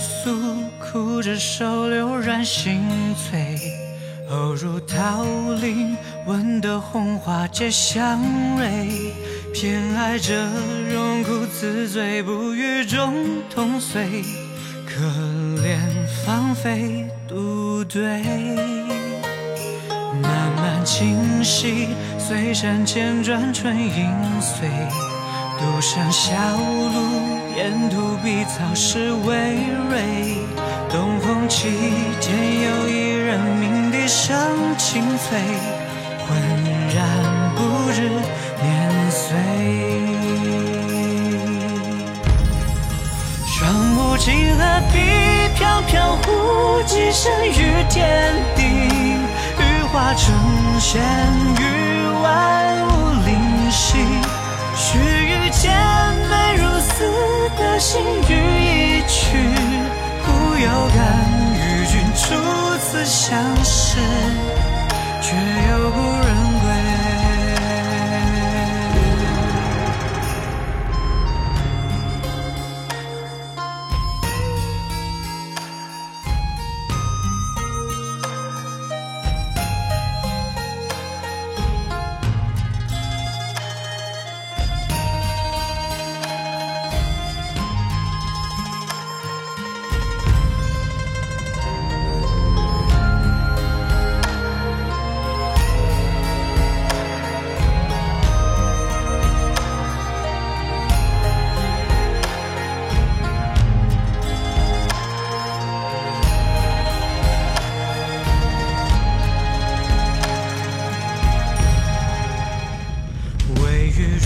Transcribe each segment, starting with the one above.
宿，哭着手流染心醉。偶入桃林，闻得红花结香蕊。偏爱这荣枯自醉，不与众同岁。可怜芳菲独对。漫漫情溪，随山千转，春影碎。独上小路，沿途碧草是葳蕤。东风起，见有一人鸣笛声清脆，浑然不知年岁。双目清河碧飘飘，忽寄身于天地，羽化成仙，于万物心语一曲，不由感与君初次相识，却又故人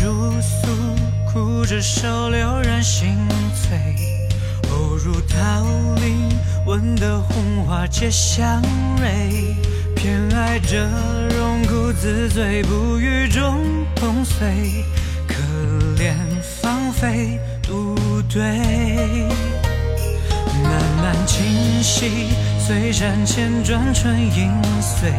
如诉，哭着手流染心醉。偶入桃林，闻得红花结香蕊。偏爱这荣枯自醉，不与众同岁。可怜芳菲独对。漫漫情溪，随山千转，春影碎。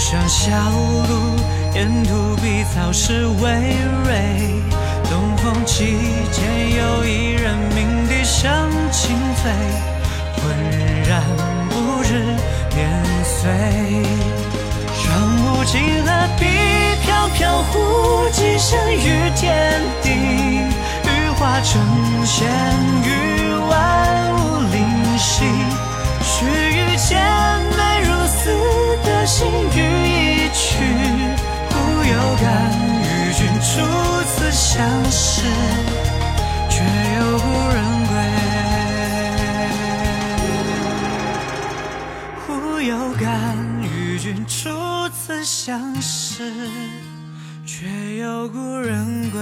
上小路，沿途碧草是葳蕤。东风起，间有一人鸣笛声清脆，浑然不知年岁。双目清河碧飘飘，忽寄身于天地，羽化成仙，相识，却又故人归。忽有感与君初次相识，却又故人归。